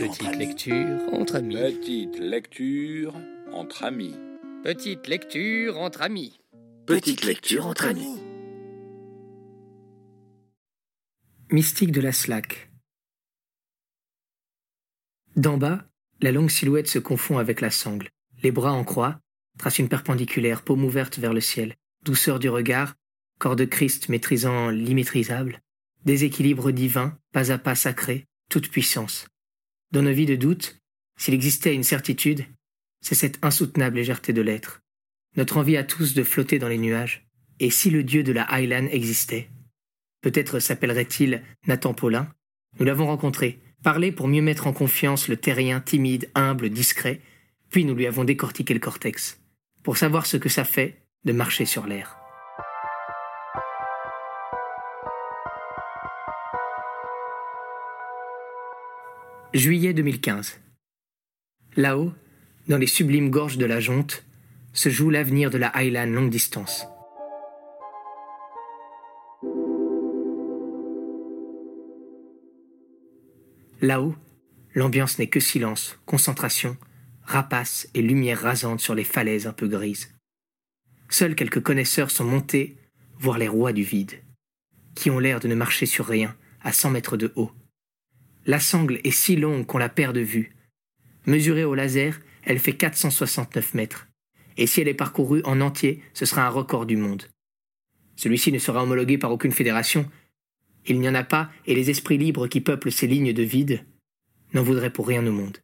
Petite lecture entre amis. Petite lecture entre amis. Petite lecture entre amis. Petite lecture entre amis. Mystique de la Slack. D'en bas, la longue silhouette se confond avec la sangle. Les bras en croix, trace une perpendiculaire, paume ouverte vers le ciel. Douceur du regard, corps de Christ maîtrisant l'immaîtrisable. Déséquilibre divin, pas à pas sacré, toute puissance. Dans nos vies de doute, s'il existait une certitude, c'est cette insoutenable légèreté de l'être. Notre envie à tous de flotter dans les nuages. Et si le dieu de la Highland existait Peut-être s'appellerait-il Nathan Paulin Nous l'avons rencontré, parlé pour mieux mettre en confiance le terrien timide, humble, discret, puis nous lui avons décortiqué le cortex, pour savoir ce que ça fait de marcher sur l'air. Juillet 2015. Là-haut, dans les sublimes gorges de la Jonte, se joue l'avenir de la Highland longue distance. Là-haut, l'ambiance n'est que silence, concentration, rapace et lumière rasante sur les falaises un peu grises. Seuls quelques connaisseurs sont montés voir les rois du vide, qui ont l'air de ne marcher sur rien, à cent mètres de haut. La sangle est si longue qu'on la perd de vue. Mesurée au laser, elle fait 469 mètres. Et si elle est parcourue en entier, ce sera un record du monde. Celui-ci ne sera homologué par aucune fédération. Il n'y en a pas, et les esprits libres qui peuplent ces lignes de vide n'en voudraient pour rien au monde.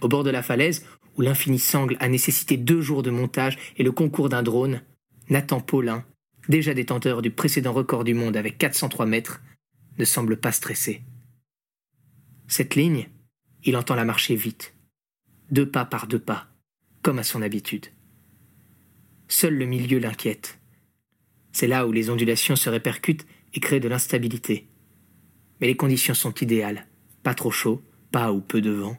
Au bord de la falaise, où l'infini sangle a nécessité deux jours de montage et le concours d'un drone, Nathan Paulin, déjà détenteur du précédent record du monde avec 403 mètres, ne semble pas stressé. Cette ligne, il entend la marcher vite, deux pas par deux pas, comme à son habitude. Seul le milieu l'inquiète. C'est là où les ondulations se répercutent et créent de l'instabilité. Mais les conditions sont idéales. Pas trop chaud, pas ou peu de vent.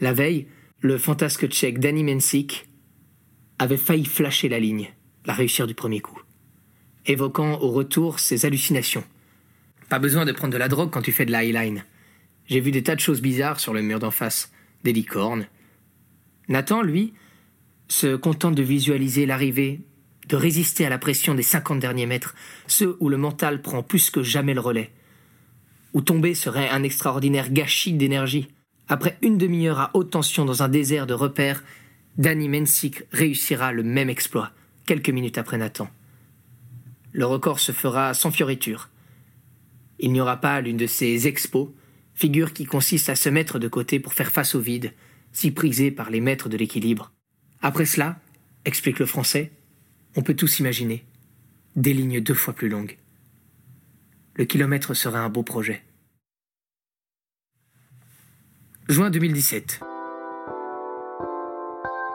La veille, le fantasque tchèque Danny Mensik avait failli flasher la ligne, la réussir du premier coup, évoquant au retour ses hallucinations. Pas besoin de prendre de la drogue quand tu fais de la highline. J'ai vu des tas de choses bizarres sur le mur d'en face, des licornes. Nathan, lui, se contente de visualiser l'arrivée, de résister à la pression des cinquante derniers mètres, ceux où le mental prend plus que jamais le relais, où tomber serait un extraordinaire gâchis d'énergie. Après une demi-heure à haute tension dans un désert de repères, Danny Mensik réussira le même exploit, quelques minutes après Nathan. Le record se fera sans fioriture. Il n'y aura pas l'une de ces expos, figure qui consiste à se mettre de côté pour faire face au vide, si prisé par les maîtres de l'équilibre. Après cela, explique le français, on peut tout s'imaginer. Des lignes deux fois plus longues. Le kilomètre sera un beau projet. Juin 2017.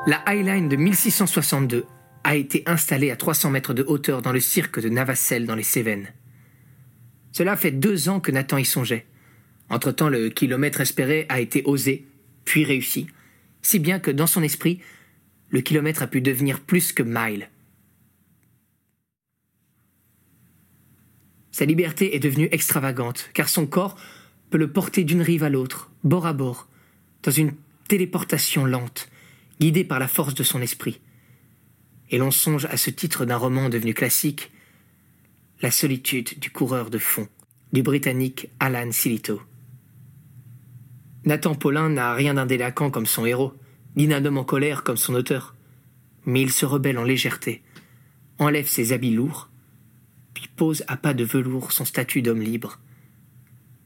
La Highline de 1662 a été installée à 300 mètres de hauteur dans le cirque de Navacelle dans les Cévennes. Cela fait deux ans que Nathan y songeait. Entre-temps, le kilomètre espéré a été osé, puis réussi, si bien que dans son esprit, le kilomètre a pu devenir plus que mile. Sa liberté est devenue extravagante, car son corps peut le porter d'une rive à l'autre, bord à bord, dans une téléportation lente, guidée par la force de son esprit. Et l'on songe à ce titre d'un roman devenu classique, La solitude du coureur de fond, du britannique Alan Silito. Nathan Paulin n'a rien d'un délinquant comme son héros, ni d'un homme en colère comme son auteur. Mais il se rebelle en légèreté, enlève ses habits lourds, puis pose à pas de velours son statut d'homme libre,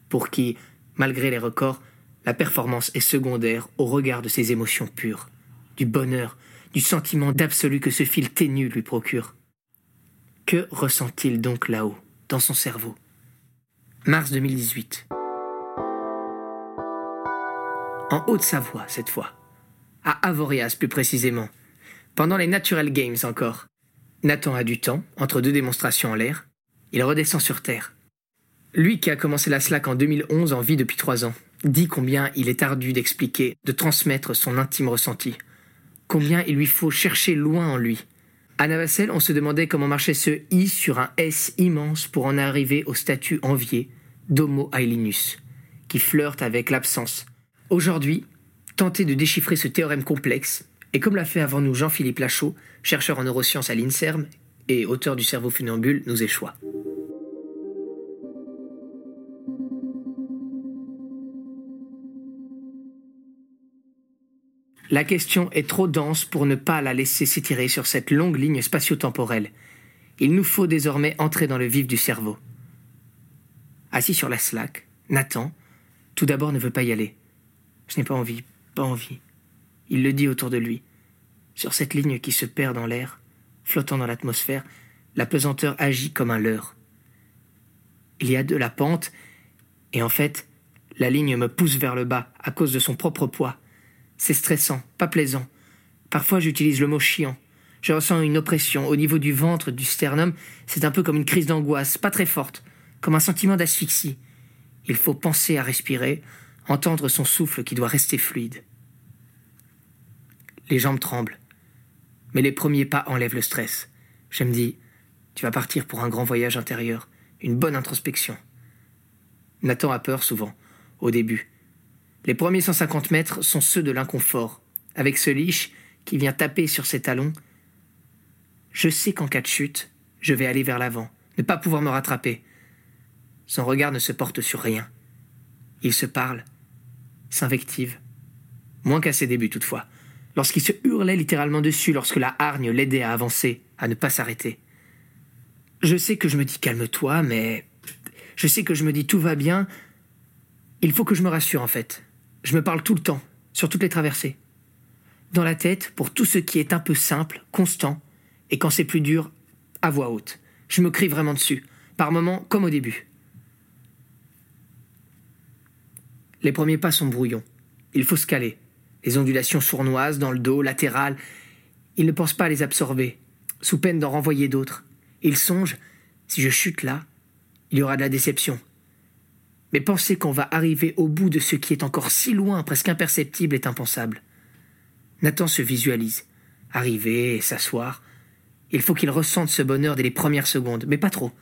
pour qui, malgré les records, la performance est secondaire au regard de ses émotions pures, du bonheur, du sentiment d'absolu que ce fil ténu lui procure. Que ressent-il donc là-haut, dans son cerveau? Mars 2018. En Haute-Savoie, cette fois. À Avoriaz, plus précisément. Pendant les Natural Games encore. Nathan a du temps, entre deux démonstrations en l'air. Il redescend sur Terre. Lui qui a commencé la slack en 2011 en vie depuis trois ans, dit combien il est ardu d'expliquer, de transmettre son intime ressenti. Combien il lui faut chercher loin en lui. À Navacelle, on se demandait comment marchait ce I sur un S immense pour en arriver au statut envié d'Homo Ailinus, qui flirte avec l'absence. Aujourd'hui, tenter de déchiffrer ce théorème complexe, et comme l'a fait avant nous Jean-Philippe Lachaud, chercheur en neurosciences à l'INSERM et auteur du cerveau funambule, nous échoua. La question est trop dense pour ne pas la laisser s'étirer sur cette longue ligne spatio-temporelle. Il nous faut désormais entrer dans le vif du cerveau. Assis sur la slack, Nathan, tout d'abord ne veut pas y aller. Je n'ai pas envie, pas envie. Il le dit autour de lui. Sur cette ligne qui se perd dans l'air, flottant dans l'atmosphère, la pesanteur agit comme un leurre. Il y a de la pente, et en fait, la ligne me pousse vers le bas à cause de son propre poids. C'est stressant, pas plaisant. Parfois j'utilise le mot chiant. Je ressens une oppression au niveau du ventre, du sternum. C'est un peu comme une crise d'angoisse, pas très forte, comme un sentiment d'asphyxie. Il faut penser à respirer, entendre son souffle qui doit rester fluide. Les jambes tremblent. Mais les premiers pas enlèvent le stress. Je me dis, tu vas partir pour un grand voyage intérieur, une bonne introspection. Nathan a peur souvent, au début. Les premiers 150 mètres sont ceux de l'inconfort, avec ce liche qui vient taper sur ses talons. Je sais qu'en cas de chute, je vais aller vers l'avant, ne pas pouvoir me rattraper. Son regard ne se porte sur rien. Il se parle, s'invective. Moins qu'à ses débuts toutefois, lorsqu'il se hurlait littéralement dessus lorsque la hargne l'aidait à avancer, à ne pas s'arrêter. Je sais que je me dis calme-toi, mais je sais que je me dis tout va bien. Il faut que je me rassure en fait. Je me parle tout le temps, sur toutes les traversées. Dans la tête, pour tout ce qui est un peu simple, constant, et quand c'est plus dur, à voix haute. Je me crie vraiment dessus, par moments comme au début. Les premiers pas sont brouillons. Il faut se caler. Les ondulations sournoises dans le dos, latéral. Il ne pense pas à les absorber, sous peine d'en renvoyer d'autres. Il songe, si je chute là, il y aura de la déception, mais penser qu'on va arriver au bout de ce qui est encore si loin, presque imperceptible, est impensable. Nathan se visualise. Arriver et s'asseoir. Il faut qu'il ressente ce bonheur dès les premières secondes, mais pas trop.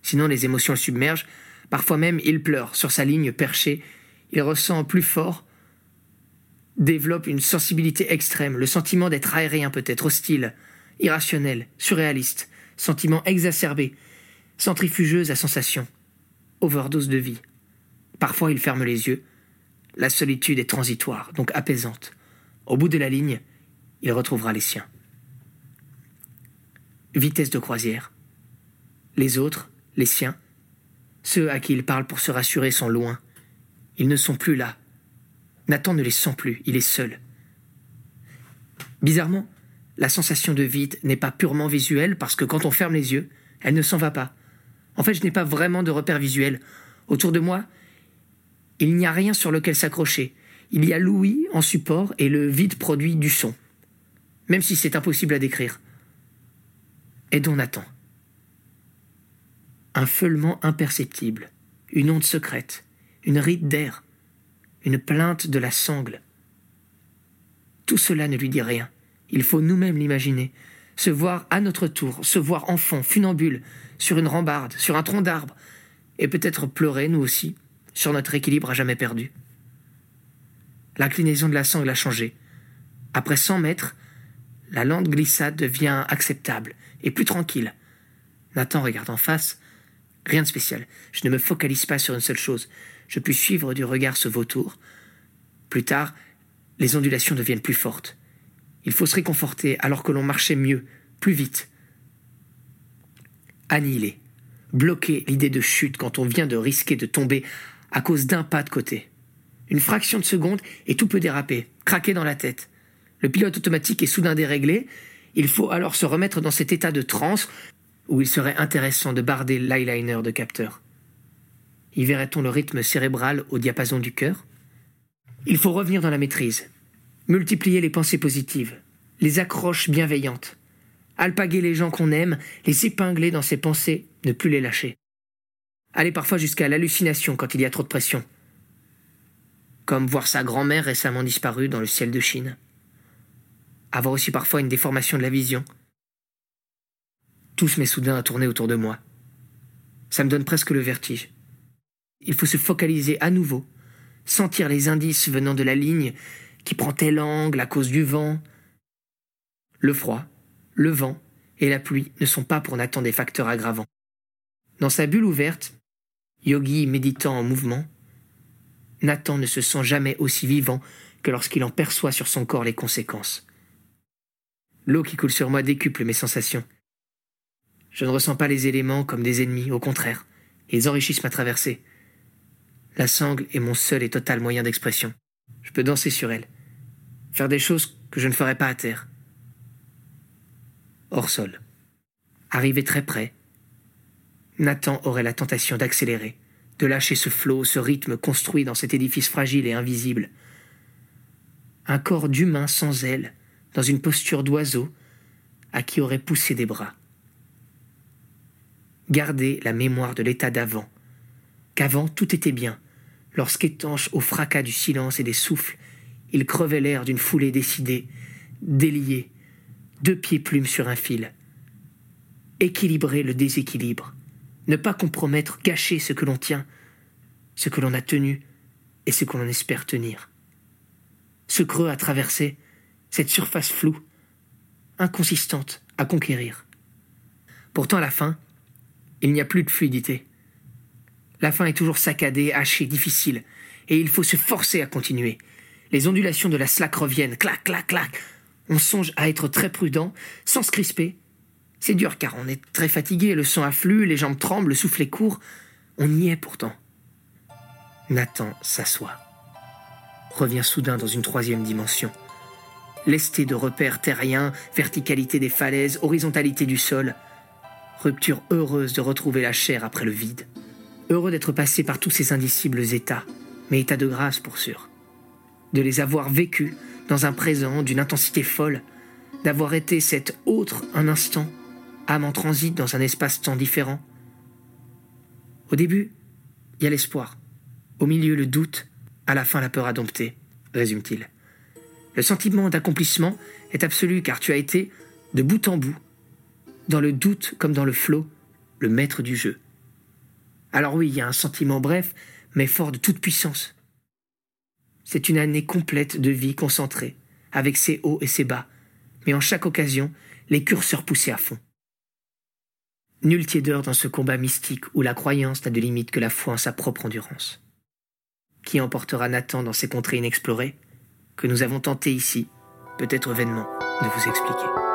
Sinon les émotions le submergent. Parfois même il pleure sur sa ligne perchée. Il ressent plus fort, développe une sensibilité extrême, le sentiment d'être aérien peut-être, hostile, irrationnel, surréaliste, sentiment exacerbé, centrifugeuse à sensation overdose de vie. Parfois il ferme les yeux. La solitude est transitoire, donc apaisante. Au bout de la ligne, il retrouvera les siens. Vitesse de croisière. Les autres, les siens, ceux à qui il parle pour se rassurer sont loin. Ils ne sont plus là. Nathan ne les sent plus, il est seul. Bizarrement, la sensation de vide n'est pas purement visuelle parce que quand on ferme les yeux, elle ne s'en va pas. En fait, je n'ai pas vraiment de repère visuel. Autour de moi, il n'y a rien sur lequel s'accrocher. Il y a l'ouïe en support et le vide produit du son. Même si c'est impossible à décrire. Aidons Nathan. Un feulement imperceptible, une onde secrète, une ride d'air, une plainte de la sangle. Tout cela ne lui dit rien. Il faut nous-mêmes l'imaginer, se voir à notre tour, se voir enfant, funambule, sur une rambarde, sur un tronc d'arbre, et peut-être pleurer, nous aussi, sur notre équilibre à jamais perdu. L'inclinaison de la sangle a changé. Après cent mètres, la lente glissade devient acceptable et plus tranquille. Nathan regarde en face. Rien de spécial. Je ne me focalise pas sur une seule chose. Je puis suivre du regard ce vautour. Plus tard, les ondulations deviennent plus fortes. Il faut se réconforter alors que l'on marchait mieux, plus vite, annihiler, bloquer l'idée de chute quand on vient de risquer de tomber à cause d'un pas de côté. Une fraction de seconde et tout peut déraper, craquer dans la tête. Le pilote automatique est soudain déréglé, il faut alors se remettre dans cet état de transe où il serait intéressant de barder l'eyeliner de capteur. Y verrait-on le rythme cérébral au diapason du cœur? Il faut revenir dans la maîtrise, multiplier les pensées positives, les accroches bienveillantes, alpaguer les gens qu'on aime, les épingler dans ses pensées, ne plus les lâcher. Aller parfois jusqu'à l'hallucination quand il y a trop de pression. Comme voir sa grand-mère récemment disparue dans le ciel de Chine. Avoir aussi parfois une déformation de la vision. Tout se met soudain à tourner autour de moi. Ça me donne presque le vertige. Il faut se focaliser à nouveau, sentir les indices venant de la ligne qui prend tel angle à cause du vent. Le froid, le vent et la pluie ne sont pas pour Nathan des facteurs aggravants. Dans sa bulle ouverte, yogi méditant en mouvement, Nathan ne se sent jamais aussi vivant que lorsqu'il en perçoit sur son corps les conséquences. L'eau qui coule sur moi décuple mes sensations. Je ne ressens pas les éléments comme des ennemis, au contraire, ils enrichissent ma traversée. La sangle est mon seul et total moyen d'expression. Je peux danser sur elle, faire des choses que je ne ferais pas à terre. Hors sol. Arrivé très près, Nathan aurait la tentation d'accélérer, de lâcher ce flot, ce rythme construit dans cet édifice fragile et invisible. Un corps d'humain sans ailes, dans une posture d'oiseau, à qui aurait poussé des bras. Garder la mémoire de l'état d'avant, qu'avant tout était bien, lorsqu'étanche au fracas du silence et des souffles, il crevait l'air d'une foulée décidée, déliée, deux pieds plumes sur un fil. Équilibrer le déséquilibre, ne pas compromettre, gâcher ce que l'on tient, ce que l'on a tenu et ce que l'on espère tenir. Ce creux à traverser, cette surface floue, inconsistante à conquérir. Pourtant, à la fin, il n'y a plus de fluidité. La fin est toujours saccadée, hachée, difficile, et il faut se forcer à continuer. Les ondulations de la slack reviennent, clac, clac, clac. On songe à être très prudent, sans se crisper. C'est dur car on est très fatigué, le sang afflue, les jambes tremblent, le souffle est court. On y est pourtant. Nathan s'assoit. Revient soudain dans une troisième dimension lesté de repères terriens, verticalité des falaises, horizontalité du sol. Rupture heureuse de retrouver la chair après le vide. Heureux d'être passé par tous ces indicibles états, mais états de grâce pour sûr. De les avoir vécus dans un présent d'une intensité folle, d'avoir été cet autre un instant, âme en transit dans un espace-temps différent. Au début, il y a l'espoir. Au milieu, le doute. À la fin, la peur à dompter, résume-t-il. Le sentiment d'accomplissement est absolu car tu as été, de bout en bout, dans le doute comme dans le flot, le maître du jeu. Alors oui, il y a un sentiment bref, mais fort de toute puissance. C'est une année complète de vie concentrée, avec ses hauts et ses bas, mais en chaque occasion, les curseurs poussés à fond. Nul tiédeur dans ce combat mystique où la croyance n'a de limite que la foi en sa propre endurance. Qui emportera Nathan dans ces contrées inexplorées que nous avons tenté ici, peut-être vainement, de vous expliquer.